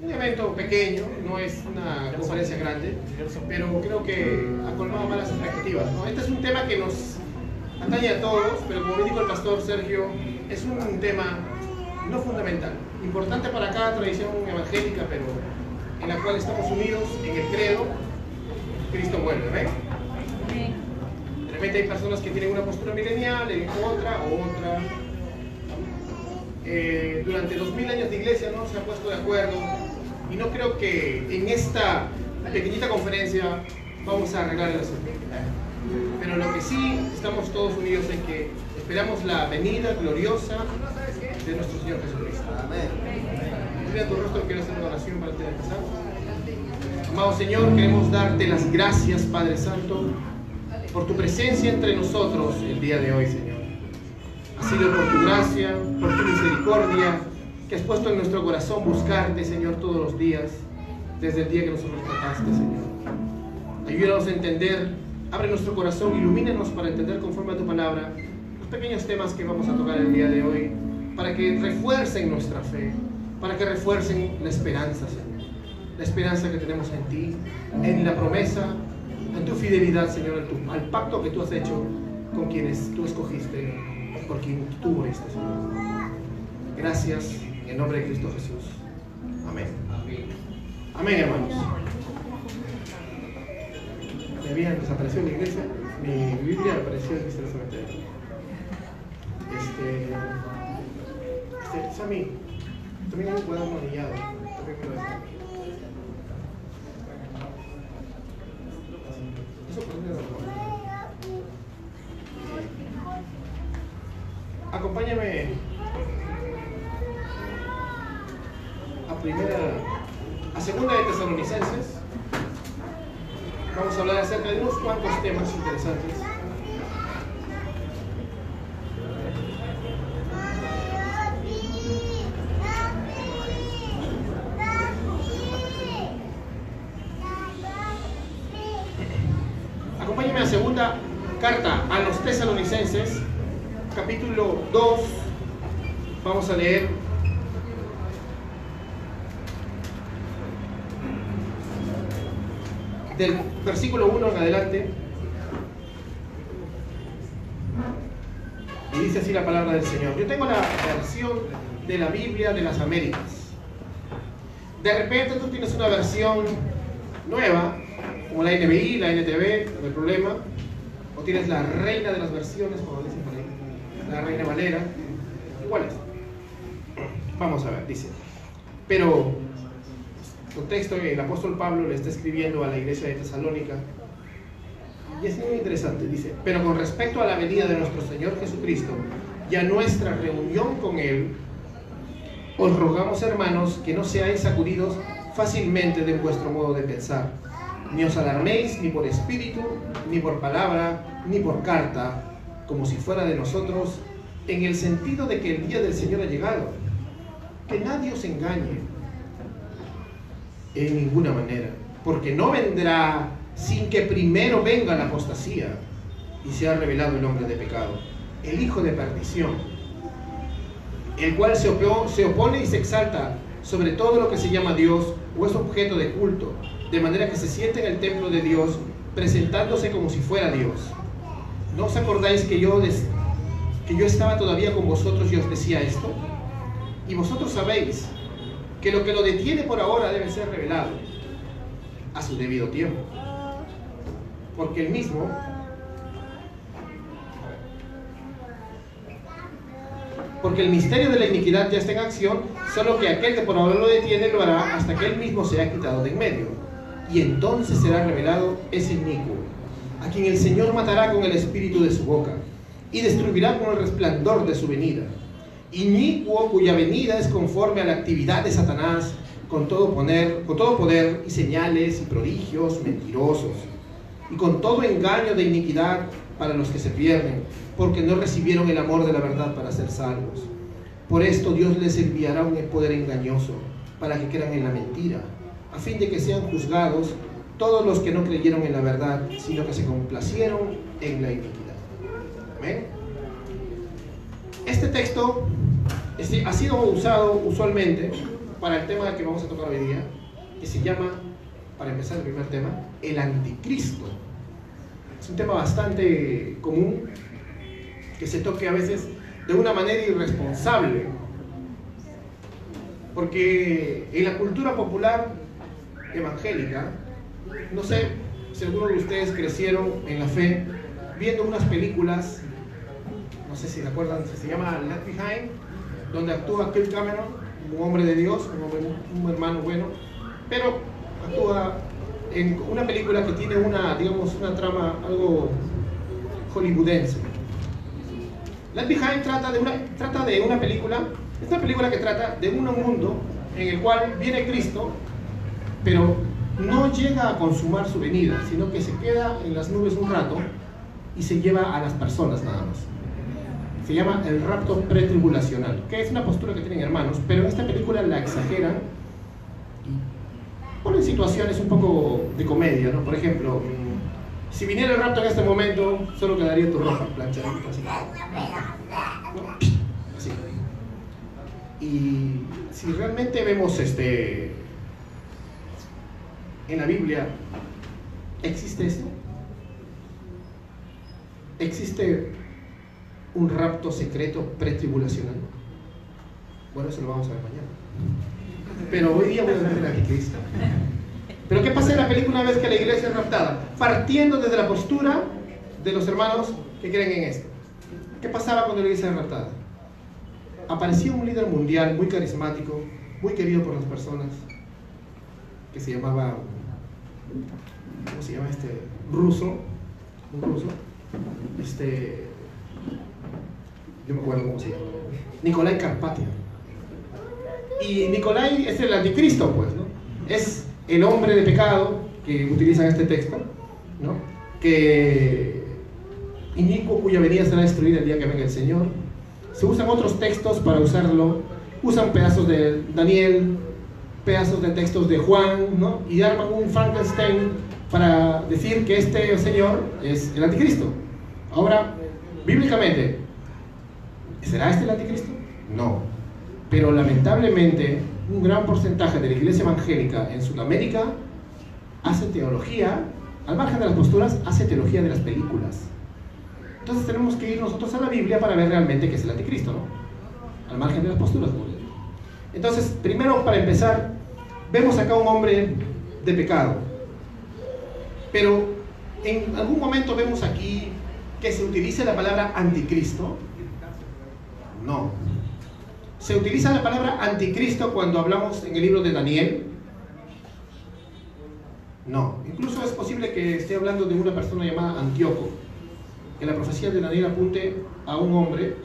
un evento pequeño, no es una conferencia grande, pero creo que ha colmado más las expectativas. Este es un tema que nos atañe a todos, pero como dijo el pastor Sergio, es un tema no fundamental, importante para cada tradición evangélica, pero en la cual estamos unidos en el credo, Cristo vuelve, ¿ven? De repente hay personas que tienen una postura milenial, en otra, otra. Eh, durante los mil años de iglesia no se ha puesto de acuerdo y no creo que en esta pequeñita conferencia vamos a arreglar el asunto. Pero lo que sí estamos todos unidos en que esperamos la venida gloriosa de nuestro Señor Jesucristo. Amén. Mira tu rostro, quiero hacer una oración para empezar. Amado Señor, queremos darte las gracias, Padre Santo, por tu presencia entre nosotros el día de hoy, Señor. Ha sido por tu gracia, por tu misericordia, que has puesto en nuestro corazón buscarte, Señor, todos los días, desde el día que nos rescataste, Señor. Ayúdanos a entender, abre nuestro corazón, ilumínanos para entender conforme a tu palabra los pequeños temas que vamos a tocar el día de hoy, para que refuercen nuestra fe, para que refuercen la esperanza, Señor. La esperanza que tenemos en ti, en la promesa, en tu fidelidad, Señor, al pacto que tú has hecho con quienes tú escogiste, por quien tú moriste, Señor. Gracias en el nombre de Cristo Jesús. Amén. Amén, hermanos. Me habían desaparecido en la iglesia. Mi Biblia apareció cementerio. Este, este, Sammy, también un cuaderno anillado. También me lo Eso Acompáñame primera, a segunda de Tesalonicenses. Vamos a hablar acerca de unos cuantos temas interesantes. Acompáñame a segunda carta a los tesalonicenses, capítulo 2. Vamos a leer del versículo 1 en adelante. Y dice así la palabra del Señor. Yo tengo la versión de la Biblia de las Américas. De repente tú tienes una versión nueva, como la NBI, la NTV, no hay problema. O tienes la reina de las versiones, como dicen por ahí, la reina Valera. Igual es. Vamos a ver, dice. Pero contexto, el apóstol Pablo le está escribiendo a la iglesia de Tesalónica. Y es muy interesante, dice, pero con respecto a la venida de nuestro Señor Jesucristo y a nuestra reunión con Él, os rogamos hermanos que no seáis sacudidos fácilmente de vuestro modo de pensar, ni os alarméis ni por espíritu, ni por palabra, ni por carta, como si fuera de nosotros, en el sentido de que el día del Señor ha llegado. Que nadie os engañe en ninguna manera, porque no vendrá sin que primero venga la apostasía y sea revelado el hombre de pecado, el hijo de perdición, el cual se, se opone y se exalta sobre todo lo que se llama Dios o es objeto de culto, de manera que se siente en el templo de Dios presentándose como si fuera Dios. ¿No os acordáis que yo, que yo estaba todavía con vosotros y os decía esto? Y vosotros sabéis que lo que lo detiene por ahora debe ser revelado a su debido tiempo. Porque el mismo porque el misterio de la iniquidad ya está en acción, solo que aquel que por ahora lo detiene lo hará hasta que él mismo sea quitado de en medio. Y entonces será revelado ese inicuo, a quien el Señor matará con el espíritu de su boca y destruirá con el resplandor de su venida inicuo cuya venida es conforme a la actividad de Satanás con todo, con todo poder y señales y prodigios mentirosos y con todo engaño de iniquidad para los que se pierden, porque no recibieron el amor de la verdad para ser salvos. Por esto Dios les enviará un poder engañoso para que crean en la mentira, a fin de que sean juzgados todos los que no creyeron en la verdad, sino que se complacieron en la iniquidad. Amén. Este texto ha sido usado usualmente para el tema que vamos a tocar hoy día, que se llama, para empezar el primer tema, el anticristo. Es un tema bastante común, que se toque a veces de una manera irresponsable, porque en la cultura popular evangélica, no sé si algunos de ustedes crecieron en la fe viendo unas películas, no sé si recuerdan, se llama Left Behind, donde actúa Kirk Cameron, un hombre de Dios, un, un hermano bueno, pero actúa en una película que tiene una, digamos, una trama algo hollywoodense. Left Behind trata de una, trata de una película, es una película que trata de un mundo en el cual viene Cristo, pero no llega a consumar su venida, sino que se queda en las nubes un rato y se lleva a las personas nada más. Se llama el rapto pretribulacional, que es una postura que tienen hermanos, pero en esta película la exageran y ponen situaciones un poco de comedia, ¿no? Por ejemplo, si viniera el rapto en este momento, solo quedaría tu ropa planchadita así. Así. Y si realmente vemos este en la Biblia, ¿existe esto? ¿Existe un rapto secreto pretribulacional? Bueno, eso lo vamos a ver mañana. Pero hoy día voy a ver el anticristo. Pero ¿qué pasa en la película una vez que la iglesia es raptada? Partiendo desde la postura de los hermanos que creen en esto. ¿Qué pasaba cuando la iglesia era raptada? Aparecía un líder mundial muy carismático, muy querido por las personas, que se llamaba, ¿cómo se llama este? Ruso, un ruso, este, yo me acuerdo cómo se llama, Nicolai Carpatia. Y Nicolai es el anticristo, pues, ¿no? Es el hombre de pecado que utiliza este texto, ¿no? Que inicuo cuya venida será destruida el día que venga el Señor. Se usan otros textos para usarlo, usan pedazos de Daniel, pedazos de textos de Juan, ¿no? Y arman un Frankenstein para decir que este Señor es el anticristo. Ahora, bíblicamente, ¿será este el anticristo? No. Pero lamentablemente, un gran porcentaje de la iglesia evangélica en Sudamérica hace teología, al margen de las posturas, hace teología de las películas. Entonces tenemos que ir nosotros a la Biblia para ver realmente qué es el anticristo, ¿no? Al margen de las posturas, Entonces, primero, para empezar, vemos acá un hombre de pecado. Pero en algún momento vemos aquí que se utilice la palabra anticristo. No. Se utiliza la palabra anticristo cuando hablamos en el libro de Daniel. No. Incluso es posible que esté hablando de una persona llamada Antíoco. Que la profecía de Daniel apunte a un hombre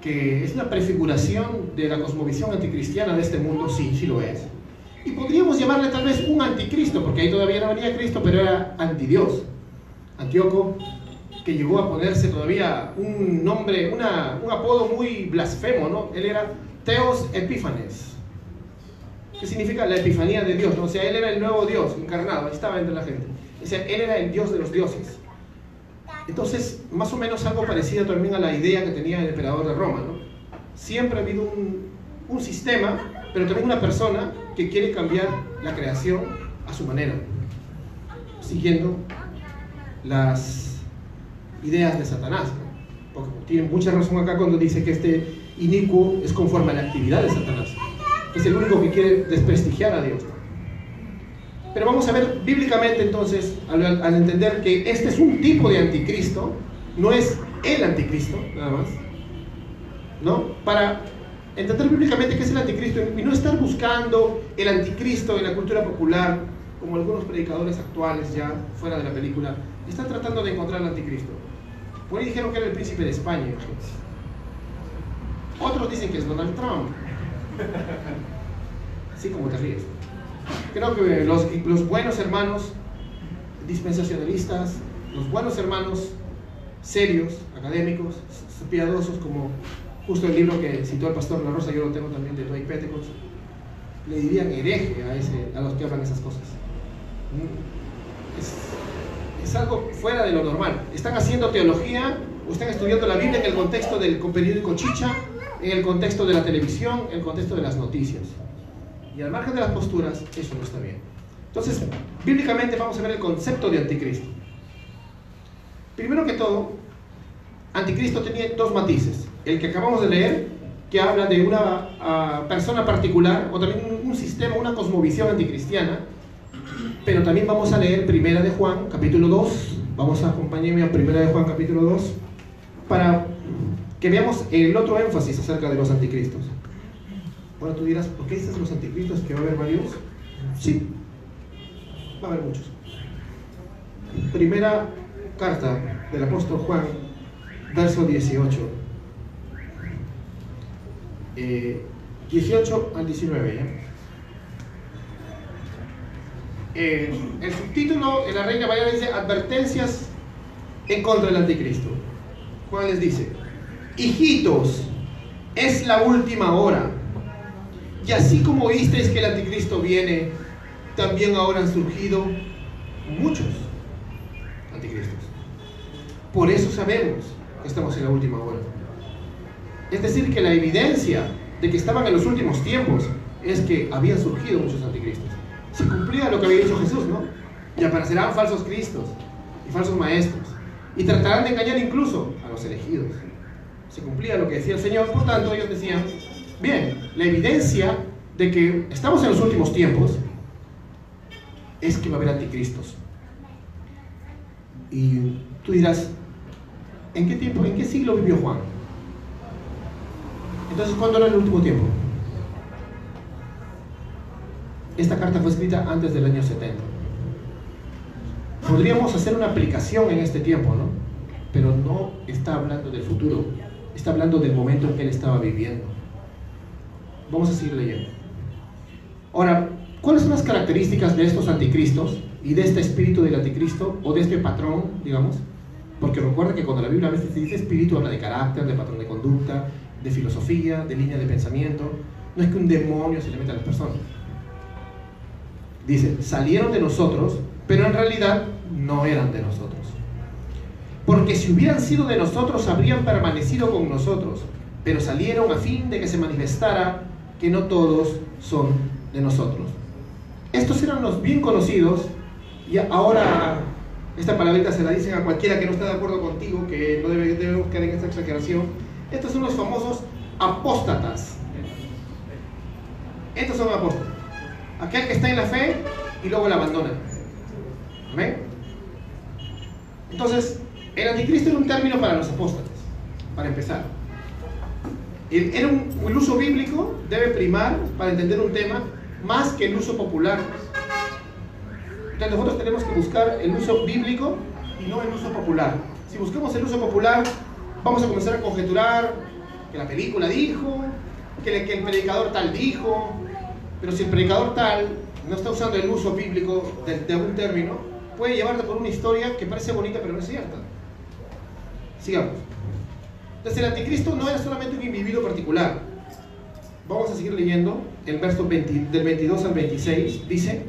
que es una prefiguración de la cosmovisión anticristiana de este mundo. Sí, sí lo es. Y podríamos llamarle tal vez un anticristo, porque ahí todavía no venía Cristo, pero era antidios. Antíoco que llegó a ponerse todavía un nombre, un apodo muy blasfemo, ¿no? Él era Teos Epífanes, que significa la epifanía de Dios, ¿no? O sea, él era el nuevo Dios encarnado, ahí estaba entre la gente. O sea, él era el Dios de los dioses. Entonces, más o menos algo parecido también a la idea que tenía el emperador de Roma, ¿no? Siempre ha habido un, un sistema, pero también una persona que quiere cambiar la creación a su manera, siguiendo las ideas de Satanás. Porque tiene mucha razón acá cuando dice que este inicuo es conforme a la actividad de Satanás. es el único que quiere desprestigiar a Dios. Pero vamos a ver bíblicamente entonces, al, al, entender que este es un tipo de anticristo, no es el anticristo, nada más, ¿no? Para entender bíblicamente qué es el anticristo y no estar buscando el anticristo en la cultura popular, como algunos predicadores actuales ya fuera de la película, están tratando de encontrar el anticristo. Por ahí dijeron que era el príncipe de España. Otros dicen que es Donald Trump. Así como te ríes. Creo que los, los buenos hermanos dispensacionalistas, los buenos hermanos serios, académicos, piadosos, como justo el libro que citó el pastor La Rosa, yo lo tengo también de Dwight Pentecost, le dirían hereje a, ese, a los que hablan esas cosas. Es, es algo fuera de lo normal. Están haciendo teología o están estudiando la Biblia en el contexto del periódico Chicha, en el contexto de la televisión, en el contexto de las noticias. y al margen de las posturas, eso no está bien. Entonces, bíblicamente vamos a ver el concepto de anticristo. Primero que todo, anticristo tenía dos matices. El que acabamos de leer, que habla de una ah, persona particular, o también un, sistema, una cosmovisión anticristiana, pero también vamos a leer Primera de Juan, capítulo 2. Vamos a acompañarme a Primera de Juan, capítulo 2, para que veamos el otro énfasis acerca de los anticristos. Ahora tú dirás, ¿por qué dices los anticristos que va a haber varios? Sí, va a haber muchos. Primera carta del apóstol Juan, verso 18. Eh, 18 al 19. ¿ya? Eh, el subtítulo en la Reina Valera dice Advertencias en contra del anticristo. Juan les dice, hijitos, es la última hora. Y así como oísteis que el anticristo viene, también ahora han surgido muchos anticristos. Por eso sabemos que estamos en la última hora. Es decir, que la evidencia de que estaban en los últimos tiempos es que habían surgido muchos anticristos. Se cumplía lo que había dicho Jesús, ¿no? Y aparecerán falsos cristos y falsos maestros. Y tratarán de engañar incluso a los elegidos. Se cumplía lo que decía el Señor, por tanto ellos decían, bien, la evidencia de que estamos en los últimos tiempos es que va a haber anticristos. Y tú dirás, ¿en qué tiempo, en qué siglo vivió Juan? Entonces, ¿cuándo era el último tiempo? Esta carta fue escrita antes del año 70. Podríamos hacer una aplicación en este tiempo, ¿no? Pero no está hablando del futuro, está hablando del momento en que él estaba viviendo. Vamos a seguir leyendo. Ahora, ¿cuáles son las características de estos anticristos y de este espíritu del anticristo o de este patrón, digamos? Porque recuerda que cuando la Biblia a veces dice espíritu, habla de carácter, de patrón de conducta, de filosofía, de línea de pensamiento. No es que un demonio se le meta a las personas. Dice, salieron de nosotros, pero en realidad no eran de nosotros. Porque si hubieran sido de nosotros, habrían permanecido con nosotros, pero salieron a fin de que se manifestara que no todos son de nosotros. Estos eran los bien conocidos y ahora esta palabrita se la dicen a cualquiera que no esté de acuerdo contigo, que no debe, debemos caer en esta exageración. Estos son los famosos apóstatas. Estos son apóstatas. Aquel que está en la fe y luego la abandona. ¿Amén? Entonces, el anticristo era un término para los apóstatas, para empezar. El, el uso bíblico debe primar para entender un tema más que el uso popular. Entonces nosotros tenemos que buscar el uso bíblico y no el uso popular. Si buscamos el uso popular, vamos a comenzar a conjeturar que la película dijo, que, el predicador tal dijo, pero si el predicador tal no está usando el uso bíblico de, un término, puede llevarte por una historia que parece bonita pero no es cierta. Sigamos. Entonces el anticristo no era solamente un individuo particular. Vamos a seguir leyendo el verso 20, del 22 al 26. Dice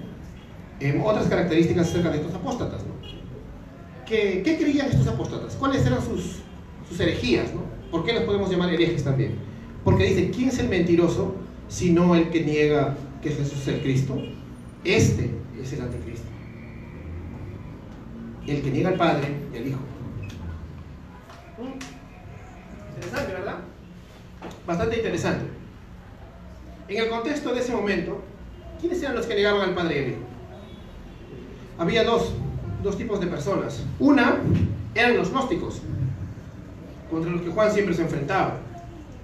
eh, otras características acerca de estos apóstatas. ¿Qué, ¿Qué, creían estos apóstatas? ¿Cuáles eran sus, sus herejías? ¿no? ¿Por qué los podemos llamar herejes también? Porque dice, ¿quién es el mentiroso sino el que niega que Jesús es el Cristo? Este es el anticristo. El que niega al Padre y al Hijo. Interesante, ¿verdad? Bastante interesante. En el contexto de ese momento, ¿quiénes eran los que negaban al Padre y al Hijo? Había dos, dos tipos de personas. Una eran los gnósticos, contra los que Juan siempre se enfrentaba.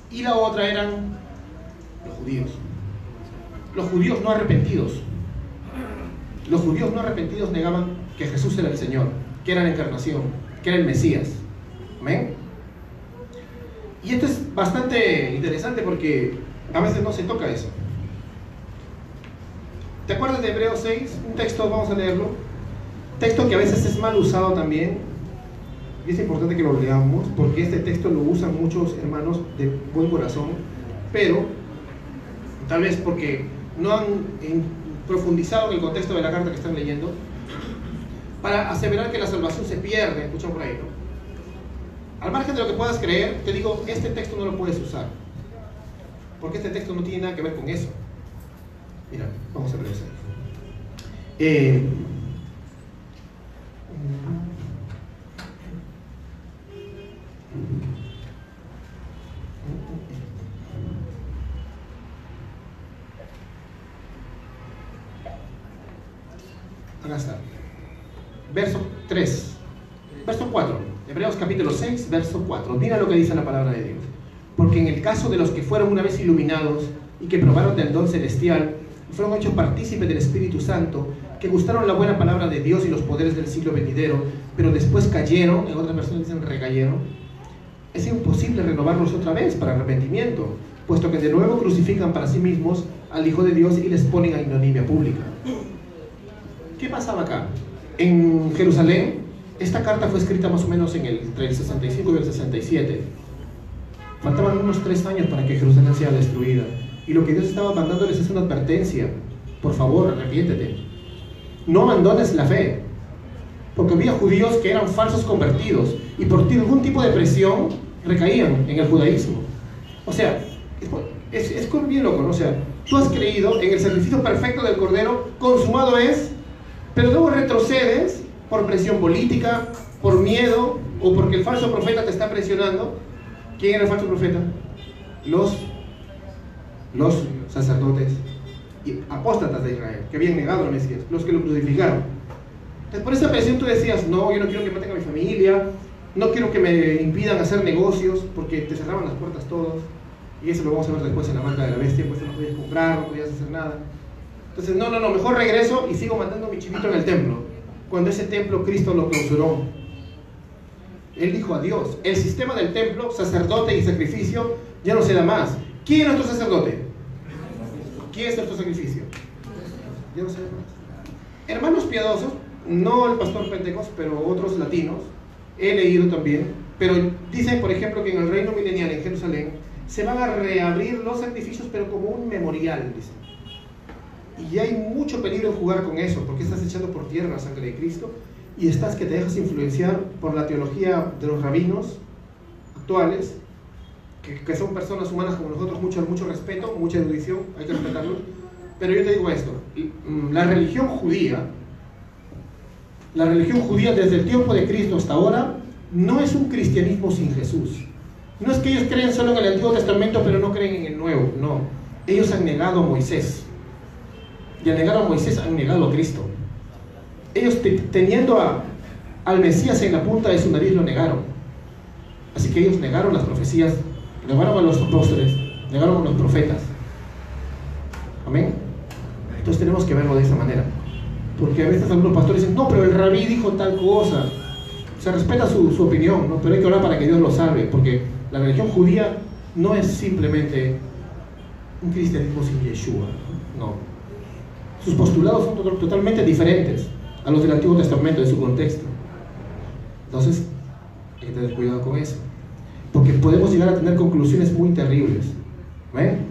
Y la otra eran los judíos. Los judíos no arrepentidos. Los judíos no arrepentidos negaban que Jesús era el Señor, que era la encarnación, que era el Mesías. ¿Amén? Y esto es bastante interesante porque a veces no se toca eso. ¿Te acuerdas de Hebreos 6? Un texto, vamos a leerlo. Texto que a veces es mal usado también. Y es importante que lo leamos porque este texto lo usan muchos hermanos de buen corazón, pero tal vez porque no han profundizado en el contexto de la carta que están leyendo, para aseverar que la salvación se pierde, escuchan por ahí, ¿no? Al margen de lo que puedas creer, te digo, este texto no lo puedes usar, porque este texto no tiene nada que ver con eso. Mira, vamos a eso. Eh, acá está. Verso 3. Verso 4. Hebreos capítulo 6, verso 4. Mira lo que dice la palabra de Dios. Porque en el caso de los que fueron una vez iluminados y que probaron del don celestial, fueron hechos partícipes del Espíritu Santo, que gustaron la buena palabra de Dios y los poderes del siglo venidero, pero después cayeron, en otras versiones dicen recayeron, es imposible renovarlos otra vez para arrepentimiento, puesto que de nuevo crucifican para sí mismos al Hijo de Dios y les ponen a ignominia pública. ¿Qué pasaba acá? En Jerusalén, esta carta fue escrita más o menos en el, entre el 65 y el 67. Faltaban unos tres años para que Jerusalén sea destruida. Y lo que Dios estaba mandándoles es una advertencia. Por favor, arrepiéntete. No abandones la fe. Porque había judíos que eran falsos convertidos y por algún tipo de presión recaían en el judaísmo. O sea, es, es, es bien loco, ¿no? Sea, tú has creído en el sacrificio perfecto del Cordero, consumado es, pero luego retrocedes por presión política, por miedo o porque el falso profeta te está presionando. ¿Quién era el falso profeta? Los, los sacerdotes y apóstatas de Israel, que habían negado al Mesías, los que lo crucificaron. Entonces, por esa presión tú decías, no, yo no quiero que maten a mi familia, no quiero que me impidan hacer negocios, porque te cerraban las puertas todos. Y eso lo vamos a ver después en la marca de la bestia, pues no podías comprar, no podías hacer nada. Entonces, no, no, no, mejor regreso y sigo matando a mi chivito en el templo. Cuando ese templo Cristo lo clausuró. Él dijo a Dios, el sistema del templo, sacerdote y sacrificio, ya no se da más. ¿Quién es nuestro sacerdote? ¿Quién es nuestro sacrificio? Ya no se más. Hermanos piadosos, no el pastor Pentecostés, pero otros latinos, he leído también, pero dicen, por ejemplo, que en el reino milenial en Jerusalén se van a reabrir los sacrificios, pero como un memorial, dicen. Y hay mucho peligro en jugar con eso, porque estás echando por tierra la sangre de Cristo y estás que te dejas influenciar por la teología de los rabinos actuales, que, son personas humanas como nosotros, mucho, mucho respeto, mucha erudición, hay que respetarlos. Pero yo te digo esto, la religión judía, la religión judía desde el tiempo de Cristo hasta ahora, no es un cristianismo sin Jesús. No es que ellos creen solo en el Antiguo Testamento, pero no creen en el Nuevo, no. Ellos han negado a Moisés. Y al negar a Moisés han negado a Cristo. Ellos teniendo a, al Mesías en la punta de su nariz lo negaron. Así que ellos negaron las profecías, negaron a los apóstoles, negaron a los profetas. Amén. Entonces tenemos que verlo de esa manera. Porque a veces algunos pastores dicen, no, pero el rabí dijo tal cosa. Se respeta su, su opinión, ¿no? pero hay que orar para que Dios lo salve, porque la religión judía no es simplemente un cristianismo sin Yeshua, no. Sus postulados son totalmente diferentes a los del Antiguo Testamento, de su contexto. Entonces, hay que tener cuidado con eso, porque podemos llegar a tener conclusiones muy terribles. ¿Ven?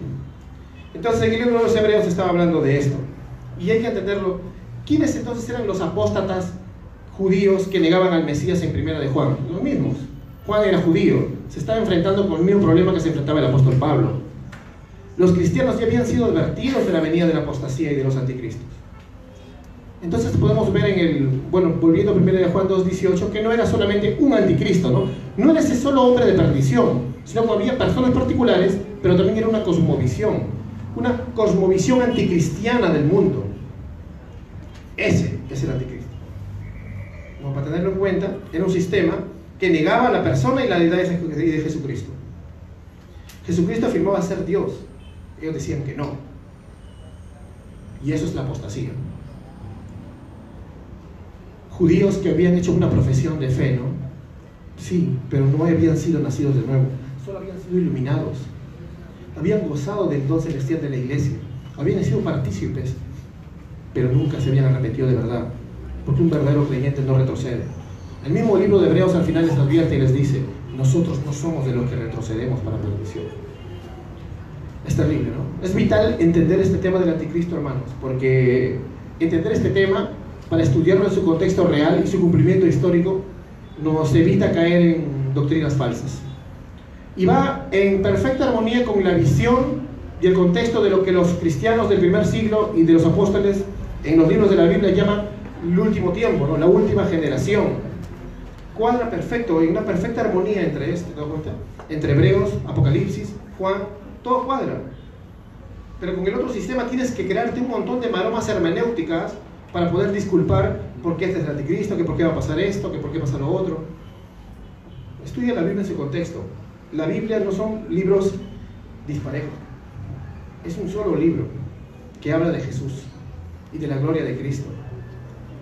Entonces, en el libro de los Hebreos estaba hablando de esto, y hay que entenderlo. ¿Quiénes entonces eran los apóstatas judíos que negaban al Mesías en primera de Juan? Los mismos. Juan era judío, se estaba enfrentando con el mismo problema que se enfrentaba el apóstol Pablo. Los cristianos ya habían sido advertidos de la venida de la apostasía y de los anticristos. Entonces podemos ver en el, bueno, volviendo primero de Juan 2.18, que no era solamente un anticristo, ¿no? No era ese solo hombre de perdición, sino que había personas particulares, pero también era una cosmovisión, una cosmovisión anticristiana del mundo. Ese es el anticristo. Como para tenerlo en cuenta, era un sistema que negaba a la persona y la deidad de Jesucristo. Jesucristo afirmaba ser Dios. Ellos decían que no. Y eso es la apostasía. Judíos que habían hecho una profesión de fe, ¿no? Sí, pero no habían sido nacidos de nuevo. Solo habían sido iluminados. Habían gozado del don celestial de la iglesia. Habían sido partícipes, pero nunca se habían arrepentido de verdad. Porque un verdadero creyente no retrocede. El mismo libro de Hebreos al final les advierte y les dice, nosotros no somos de los que retrocedemos para perdición. Es terrible, ¿no? Es vital entender este tema del anticristo, hermanos, porque entender este tema para estudiarlo en su contexto real y su cumplimiento histórico nos evita caer en doctrinas falsas. Y va en perfecta armonía con la visión y el contexto de lo que los cristianos del primer siglo y de los apóstoles en los libros de la Biblia llaman el último tiempo, ¿no? la última generación. Cuadra perfecto, hay una perfecta armonía entre esto, ¿te das cuenta? Entre Hebreos, Apocalipsis, Juan, todo cuadra. Pero con el otro sistema tienes que crearte un montón de maromas hermenéuticas para poder disculpar por qué este es el anticristo, que por qué va a pasar esto, que por qué pasa lo otro. Estudia la Biblia en su contexto. La Biblia no son libros disparejos. Es un solo libro que habla de Jesús y de la gloria de Cristo.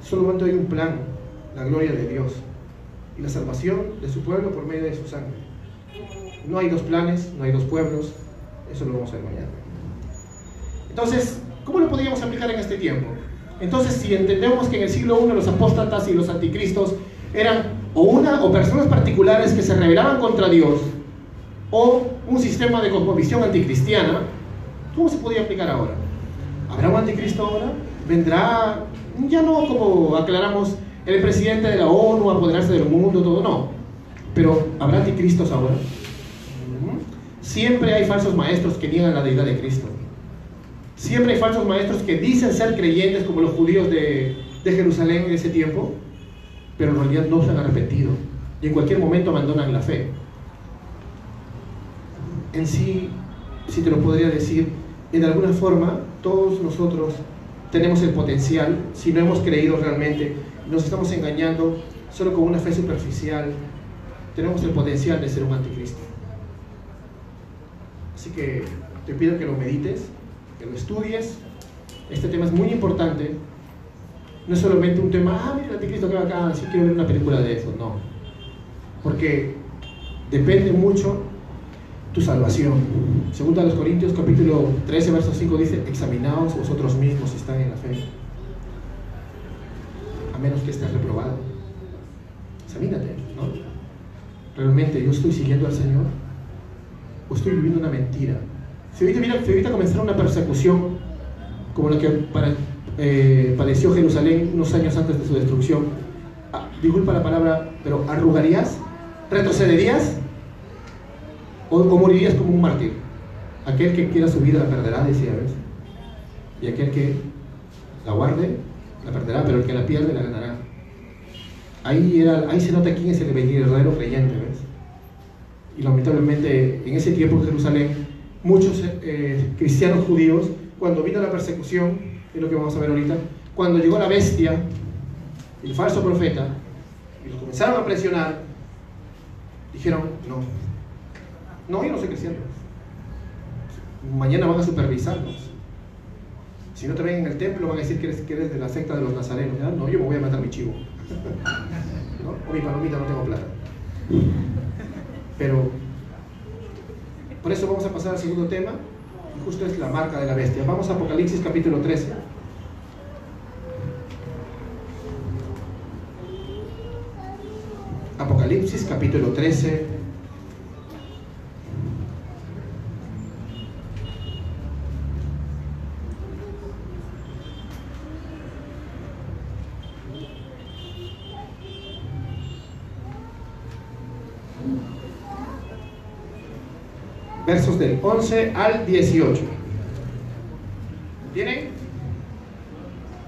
Solamente hay un plan, la gloria de Dios y la salvación de su pueblo por medio de su sangre. No hay dos planes, no hay dos pueblos, eso lo vamos a ver mañana. Entonces, ¿cómo lo podríamos aplicar en este tiempo? Entonces, si entendemos que en el siglo I los apóstatas y los anticristos eran o una o personas particulares que se rebelaban contra Dios o un sistema de cosmovisión anticristiana, ¿cómo se podría aplicar ahora? ¿Habrá un anticristo ahora? ¿Vendrá, ya no como aclaramos, el presidente de la ONU a apoderarse del mundo, todo, no. Pero ¿habrá anticristos ahora? Siempre hay falsos maestros que niegan la deidad de Cristo. Siempre hay falsos maestros que dicen ser creyentes como los judíos de, de Jerusalén en ese tiempo, pero en realidad no se han arrepentido y en cualquier momento abandonan la fe. En sí, si te lo podría decir, en alguna forma todos nosotros tenemos el potencial, si no hemos creído realmente, nos estamos engañando solo con una fe superficial, tenemos el potencial de ser un anticristo. Así que te pido que lo medites, que lo estudies. Este tema es muy importante. No es solamente un tema, ah, mira el anticristo que va acá, si quiero ver una película de eso. No. Porque depende mucho tu salvación. Según a los Corintios capítulo 13, verso 5 dice, examinaos vosotros mismos si están en la fe. A menos que estés reprobado. Examínate, ¿no? ¿Realmente yo estoy siguiendo al Señor? ¿O estoy viviendo una mentira? Si ahorita, si ahorita comenzara una persecución como la que para, eh, padeció Jerusalén unos años antes de su destrucción, ah, disculpa la palabra, pero ¿arrugarías? ¿Retrocederías? O, morirías como un mártir. Aquel que quiera su vida la perderá, decía, ¿ves? Y aquel que la guarde, la perderá, pero el que la pierde, la ganará. Ahí, era, ahí se nota quién es el verdadero creyente, ¿ves? Y lamentablemente en ese tiempo en Jerusalén, muchos eh, cristianos judíos, cuando vino la persecución, es lo que vamos a ver ahorita, cuando llegó la bestia, el falso profeta, y los comenzaron a presionar, dijeron, no, no, yo no soy cristiano. Mañana van a supervisarnos. Si no te ven en el templo, van a decir que eres, que eres de la secta de los nazarenos. No, yo me voy a matar mi chivo. O mi palomita, no tengo plata. Pero, por eso vamos a pasar al segundo tema. Y justo es la marca de la bestia. Vamos a Apocalipsis capítulo 13. Apocalipsis capítulo 13 versos del 11 al 18. ¿Tienen?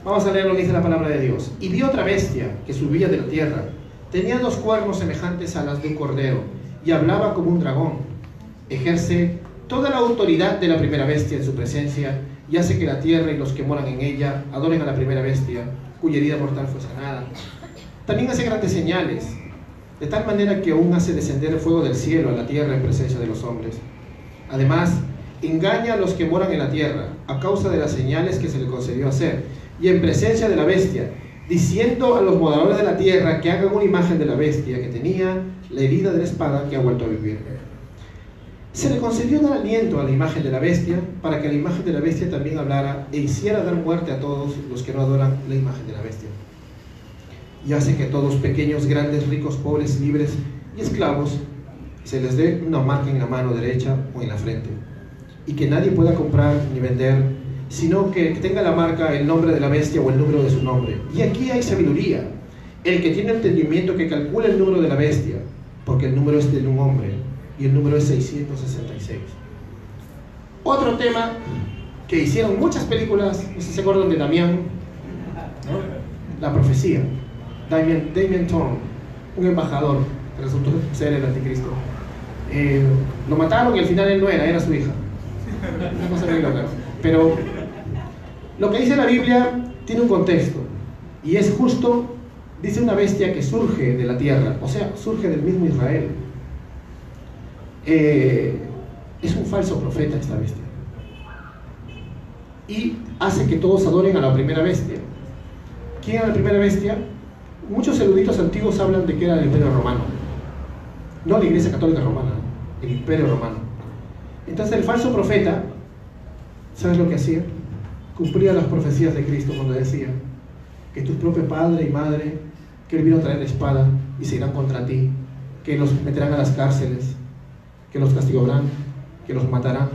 Vamos a leer lo que dice la palabra de Dios. Y vi otra bestia que subía de la tierra. Tenía dos cuernos semejantes a las de un cordero y hablaba como un dragón. Ejerce toda la autoridad de la primera bestia en su presencia y hace que la tierra y los que moran en ella adoren a la primera bestia, cuya herida mortal fue sanada. También hace grandes señales, de tal manera que aún hace descender el fuego del cielo a la tierra en presencia de los hombres. Además, engaña a los que moran en la tierra a causa de las señales que se le concedió hacer y en presencia de la bestia, diciendo a los moradores de la tierra que hagan una imagen de la bestia que tenía la herida de la espada que ha vuelto a vivir. Se le concedió dar aliento a la imagen de la bestia para que la imagen de la bestia también hablara e hiciera dar muerte a todos los que no adoran la imagen de la bestia. Y hace que todos, pequeños, grandes, ricos, pobres, libres y esclavos, se les dé una marca en la mano derecha o en la frente. Y que nadie pueda comprar ni vender, sino que tenga la marca el nombre de la bestia o el número de su nombre. Y aquí hay sabiduría. El que tiene entendimiento que calcula el número de la bestia, porque el número es de un hombre y el número es 666. Otro tema que hicieron muchas películas, no sé si se acuerdan de Damián, la profecía. Damien, Damien Thorne, un embajador que resultó ser el anticristo. Eh, lo mataron y al final él no era, era su hija. Pero lo que dice la Biblia tiene un contexto y es justo, dice una bestia que surge de la tierra, o sea, surge del mismo Israel. Eh, es un falso profeta esta bestia. Y hace que todos adoren a la primera bestia. ¿Quién era la primera bestia? Muchos eruditos antiguos hablan de que era el Imperio Romano. No la Iglesia Católica Romana, el Imperio Romano. Entonces el falso profeta, ¿sabes lo que hacía? Cumplía las profecías de Cristo cuando decía que tu propio padre y madre, que él vino a traer la espada y se irán contra ti, que los meterán a las cárceles, que los castigarán, que los matarán.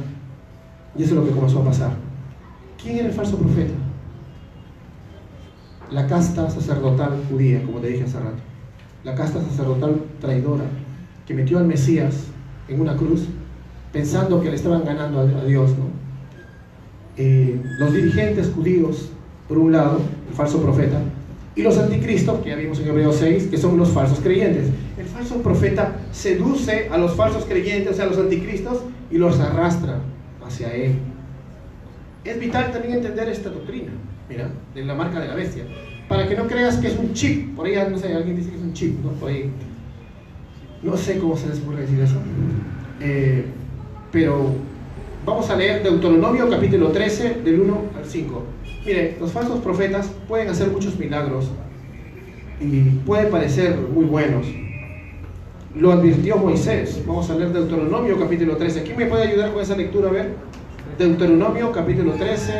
Y eso es lo que comenzó a pasar. ¿Quién era el falso profeta? La casta sacerdotal judía, como te dije hace rato. La casta sacerdotal traidora, que metió al Mesías en una cruz pensando que le estaban ganando a Dios. ¿no? Eh, los dirigentes judíos, por un lado, el falso profeta, y los anticristos, que ya vimos en Hebreos 6, que son los falsos creyentes. El falso profeta seduce a los falsos creyentes, a los anticristos, y los arrastra hacia él. Es vital también entender esta doctrina, mira, de la marca de la bestia, para que no creas que es un chip, por ahí, no sé, alguien dice que es un chip, ¿no? Por ahí, no sé cómo se les puede decir eso, eh, pero vamos a leer Deuteronomio capítulo 13, del 1 al 5. Mire, los falsos profetas pueden hacer muchos milagros y pueden parecer muy buenos. Lo advirtió Moisés. Vamos a leer Deuteronomio capítulo 13. ¿Quién me puede ayudar con esa lectura? A ver. Deuteronomio capítulo 13,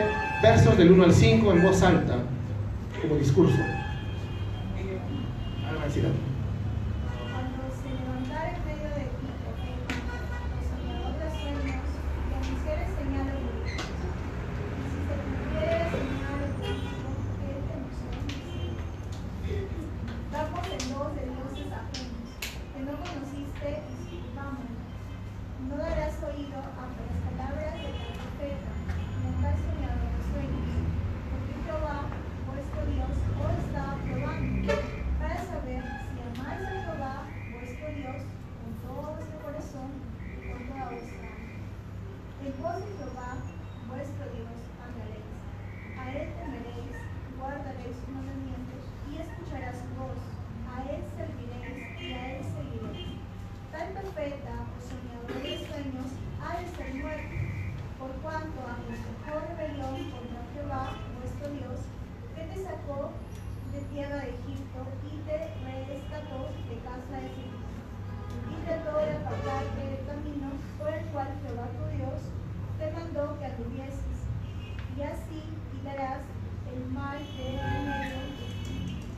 versos del 1 al 5 en voz alta, como discurso.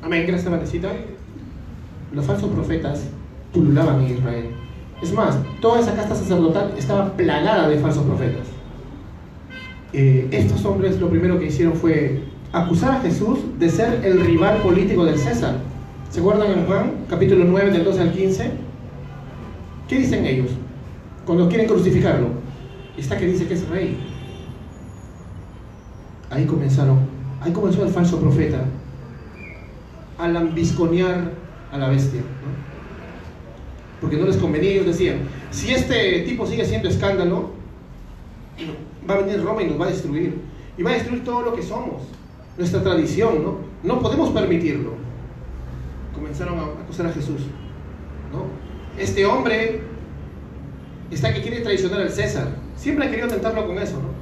Amén, gracias Vanesita. Los falsos profetas pululaban en Israel. Es más, toda esa casta sacerdotal estaba plagada de falsos profetas. Eh, estos hombres lo primero que hicieron fue acusar a Jesús de ser el rival político del César. ¿Se acuerdan en Juan, capítulo 9, del 12 al 15? ¿Qué dicen ellos cuando quieren crucificarlo? Está que dice que es rey. Ahí comenzaron, ahí comenzó el falso profeta a lambisconear a la bestia. Porque no les convenía, ellos decían, si este tipo sigue siendo escándalo, va a venir Roma y nos va a destruir. Y va a destruir todo lo que somos, nuestra tradición, ¿no? No podemos permitirlo. Comenzaron a acusar a Jesús, ¿no? Este hombre está que quiere traicionar al César. Siempre han querido tentarlo con eso, ¿no?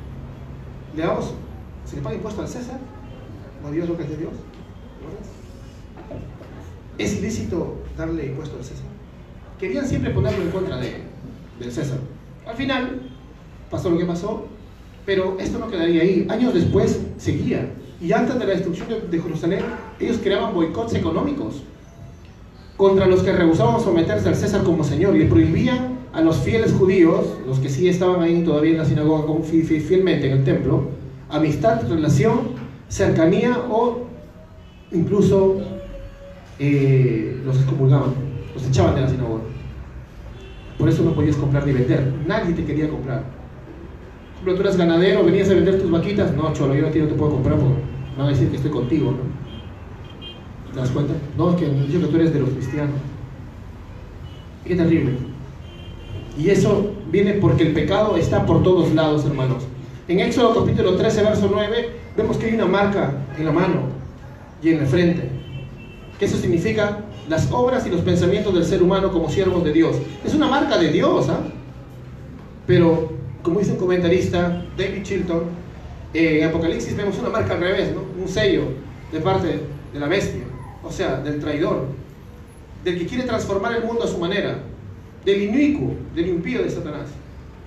Le ¿se le paga impuesto al César? ¿O a Dios lo que es Dios? Ilícito darle impuesto al César. Querían siempre ponerlo en contra de, del César. Al final pasó lo que pasó, pero esto no quedaría ahí. Años después seguía. Y antes de la destrucción de, Jerusalén, ellos creaban boicots económicos contra los que rehusaban someterse al César como Señor y prohibían a los fieles judíos, los que sí estaban ahí todavía en la sinagoga fielmente en el templo, amistad, relación, cercanía o incluso eh, los excomulgaban, los echaban de la sinagoga. Por eso no podías comprar ni vender, nadie te quería comprar. ejemplo, tú eres ganadero, venías a vender tus vaquitas, no, cholo, yo a ti no te puedo comprar porque van a decir que estoy contigo, ¿no? ¿Te das cuenta? No, es que me dicho que tú eres de los cristianos. Qué terrible. Y eso viene porque el pecado está por todos lados, hermanos. En Éxodo capítulo 13, verso 9, vemos que hay una marca en la mano y en la frente. Que eso significa las obras y los pensamientos del ser humano como siervos de Dios. Es una marca de Dios, ¿ah? Pero, como dice un comentarista, David Chilton, en Apocalipsis vemos una marca al revés, ¿no? Un sello de parte de la bestia, o sea, del traidor, del que quiere transformar el mundo a su manera, del inicuo, del impío de Satanás.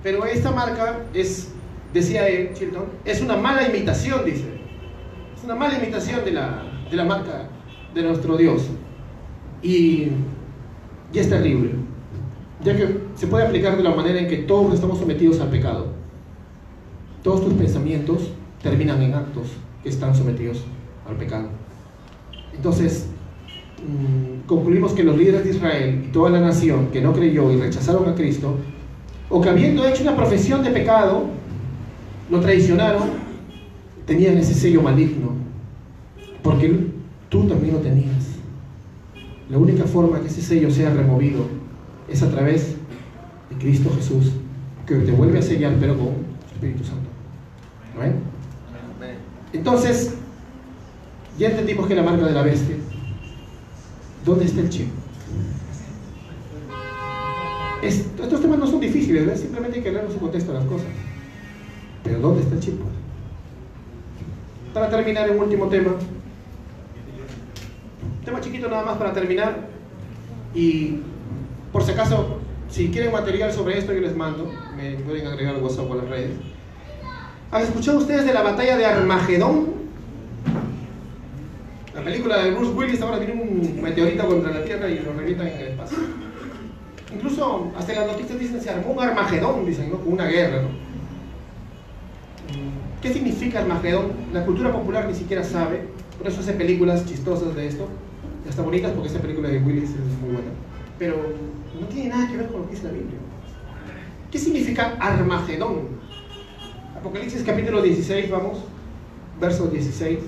Pero esta marca es, decía él, Chilton, es una mala imitación, dice. Es una mala imitación de la, de la marca de nuestro Dios. Y, y es terrible, ya que se puede aplicar de la manera en que todos estamos sometidos al pecado. Todos tus pensamientos terminan en actos que están sometidos al pecado. Entonces, mm, concluimos que los líderes de Israel y toda la nación que no creyó y rechazaron a Cristo, o que habiendo hecho una profesión de pecado, lo traicionaron, tenían ese sello maligno, porque tú también lo tenías. La única forma que ese sello sea removido es a través de Cristo Jesús, que te vuelve a sellar, pero con Espíritu Santo. ¿No Entonces, ya entendimos que la marca de la bestia. ¿Dónde está el chip? estos temas no son difíciles, simplemente hay que leer su contexto las cosas. Pero ¿dónde está el chip? Para terminar, un último tema. Tema chiquito nada más para terminar. Y por si acaso, si quieren material sobre esto, yo les mando. Me pueden agregar WhatsApp o las redes. ¿Han escuchado ustedes de la batalla de Armagedón? La película de Bruce Willis ahora tiene un meteorito contra la Tierra y lo revientan en el espacio. Incluso hasta las noticias dicen se armó un Armagedón, dicen, ¿no? Una guerra, ¿no? ¿Qué significa Armagedón? La cultura popular ni siquiera sabe, por eso hace películas chistosas de esto, está bonitas porque esta película de Willis es muy buena, pero no tiene nada que ver con lo que dice la Biblia. ¿Qué significa Armagedón? Apocalipsis capítulo 16, vamos, verso 16.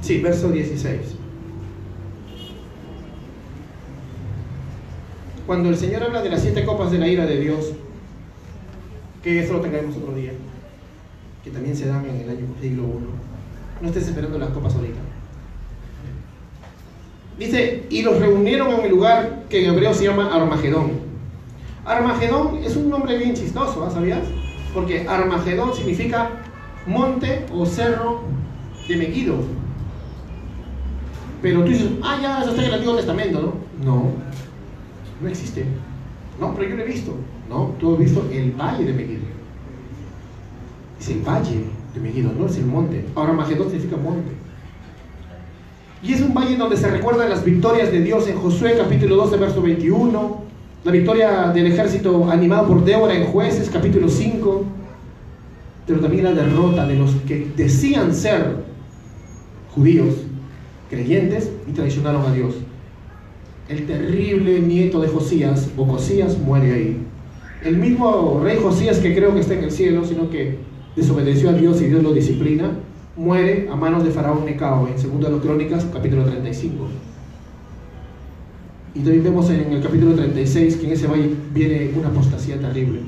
Sí, verso 16. Cuando el Señor habla de las siete copas de la ira de Dios, que eso lo tendremos otro día, que también se dan en el año siglo I. No estés esperando las copas ahorita. Dice, y los reunieron en un lugar que en hebreo se llama Armagedón. Armagedón es un nombre bien chistoso, ¿ah? ¿sabías? Porque Armagedón significa monte o cerro de Megiddo. Pero tú dices, ah, ya, eso está en el Antiguo Testamento, ¿no? No, no existe. No, pero yo lo he visto. No, tú has visto el valle de Megiddo. Es el valle de Megiddo, no es el monte. Ahora Magedón significa monte. Y es un valle donde se recuerdan las victorias de Dios en Josué capítulo 12, verso 21, la victoria del ejército animado por Débora en jueces capítulo 5, pero también la derrota de los que decían ser judíos, creyentes y traicionaron a Dios el terrible nieto de Josías, o Josías, muere ahí. El mismo rey Josías, que creo que está en el cielo, sino que desobedeció a Dios y Dios lo disciplina, muere a manos de Faraón Necao, en 2 de Crónicas, capítulo 35. Y también vemos en el capítulo 36 que en ese valle viene una apostasía terrible.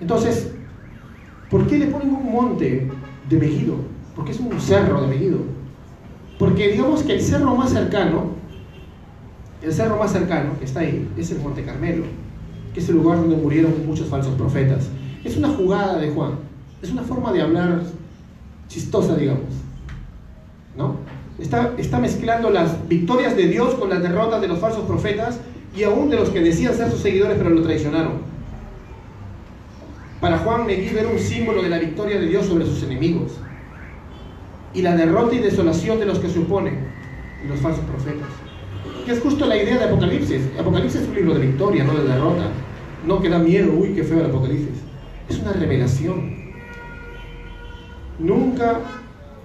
Entonces, ¿por qué le ponen un monte de Megido? Porque es un cerro de Megido. Porque digamos que el cerro más cercano el cerro más cercano, que está ahí, es el Monte Carmelo, que es el lugar donde murieron muchos falsos profetas. Es una jugada de Juan, es una forma de hablar chistosa, digamos. ¿No? Está, mezclando las victorias de Dios con las derrotas de los falsos profetas y aún de los que decían ser sus seguidores pero lo traicionaron. Para Juan Megiddo era un símbolo de la victoria de Dios sobre sus enemigos y la derrota y desolación de los que se oponen, los falsos profetas que es justo la idea de Apocalipsis. Apocalipsis es un libro de victoria, no de derrota. No que da miedo, uy, qué feo el Apocalipsis. Es una revelación. Nunca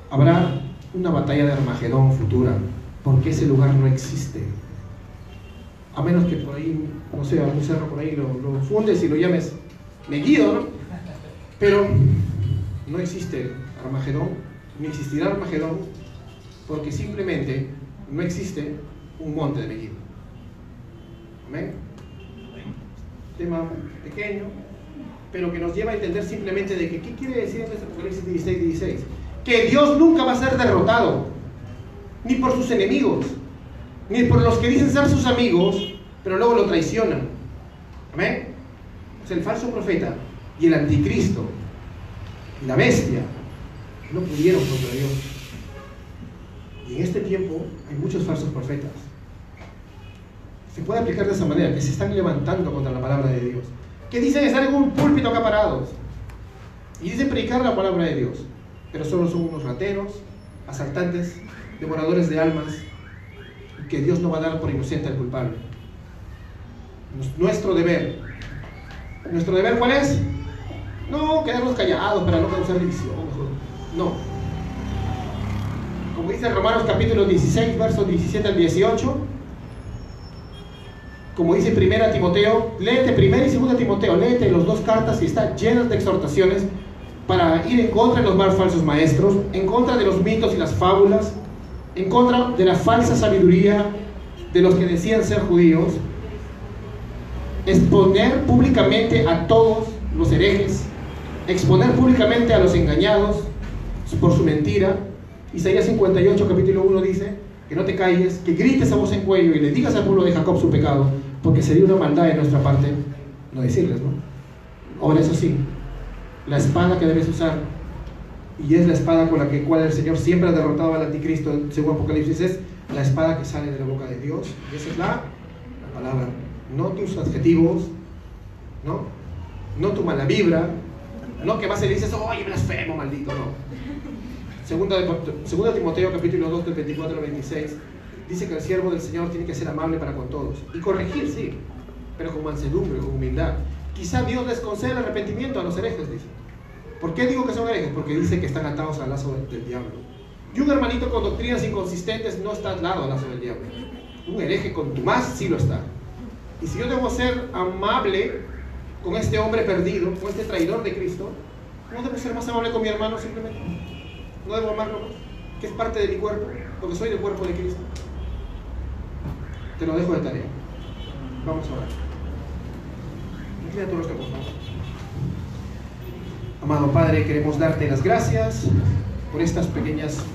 habrá una batalla de Armagedón futura, porque ese lugar no existe. A menos que por ahí, no sé, algún cerro por ahí lo, fundes y lo llames Megiddo, ¿no? Pero no existe Armagedón, ni existirá Armagedón, porque simplemente no existe un monte de Megiddo. Amén. Tema pequeño, pero que nos lleva a entender simplemente de que, ¿qué quiere decir en este Apocalipsis 16, 16? Que Dios nunca va a ser derrotado, ni por sus enemigos, ni por los que dicen ser sus amigos, pero luego lo traicionan. Amén. Es el falso profeta y el anticristo y la bestia no pudieron contra Dios. Y en este tiempo hay muchos falsos profetas. Se puede aplicar de esa manera, que se están levantando contra la palabra de Dios. Que dicen estar en un púlpito acá parados. Y dicen predicar la palabra de Dios. Pero solo son unos rateros, asaltantes, devoradores de almas. Que Dios no va a dar por inocente al culpable. Nuestro deber. ¿Nuestro deber cuál es? No, quedarnos callados para no causar división. No. Como dice Romanos capítulo 16, versos 17 al 18. Como dice primera Timoteo, léete primera y segunda Timoteo, léete las dos cartas y está llenas de exhortaciones para ir en contra de los más falsos maestros, en contra de los mitos y las fábulas, en contra de la falsa sabiduría de los que decían ser judíos, exponer públicamente a todos los herejes, exponer públicamente a los engañados por su mentira. Isaías 58, capítulo 1 dice, que no te calles, que grites a voz en cuello y le digas al pueblo de Jacob su pecado, porque sería una maldad de nuestra parte no decirles, ¿no? Ahora eso sí, la espada que debes usar, y es la espada con la que cual el Señor siempre ha derrotado al anticristo, según Apocalipsis, es la espada que sale de la boca de Dios, y esa es la, la palabra, no tus adjetivos, ¿no? No tu mala vibra, no que más le dices, oye, blasfemo, maldito, no. Segunda, segunda Timoteo capítulo 2 del 24 al 26 dice que el siervo del Señor tiene que ser amable para con todos y corregir, sí, pero con mansedumbre, con humildad. Quizá Dios les conceda el arrepentimiento a los herejes, dice. ¿Por qué digo que son herejes? Porque dice que están atados al lazo del diablo. Y un hermanito con doctrinas inconsistentes no está atado al lazo del diablo. Un hereje con más sí lo está. Y si yo debo ser amable con este hombre perdido, con este traidor de Cristo, ¿no debo ser más amable con mi hermano simplemente? ¿No debo amarlo más? Que es parte de mi cuerpo, porque soy del cuerpo de Cristo. Te lo dejo de tarea. Vamos a orar. Inclina tu rostro, por favor. Amado Padre, queremos darte las gracias por estas pequeñas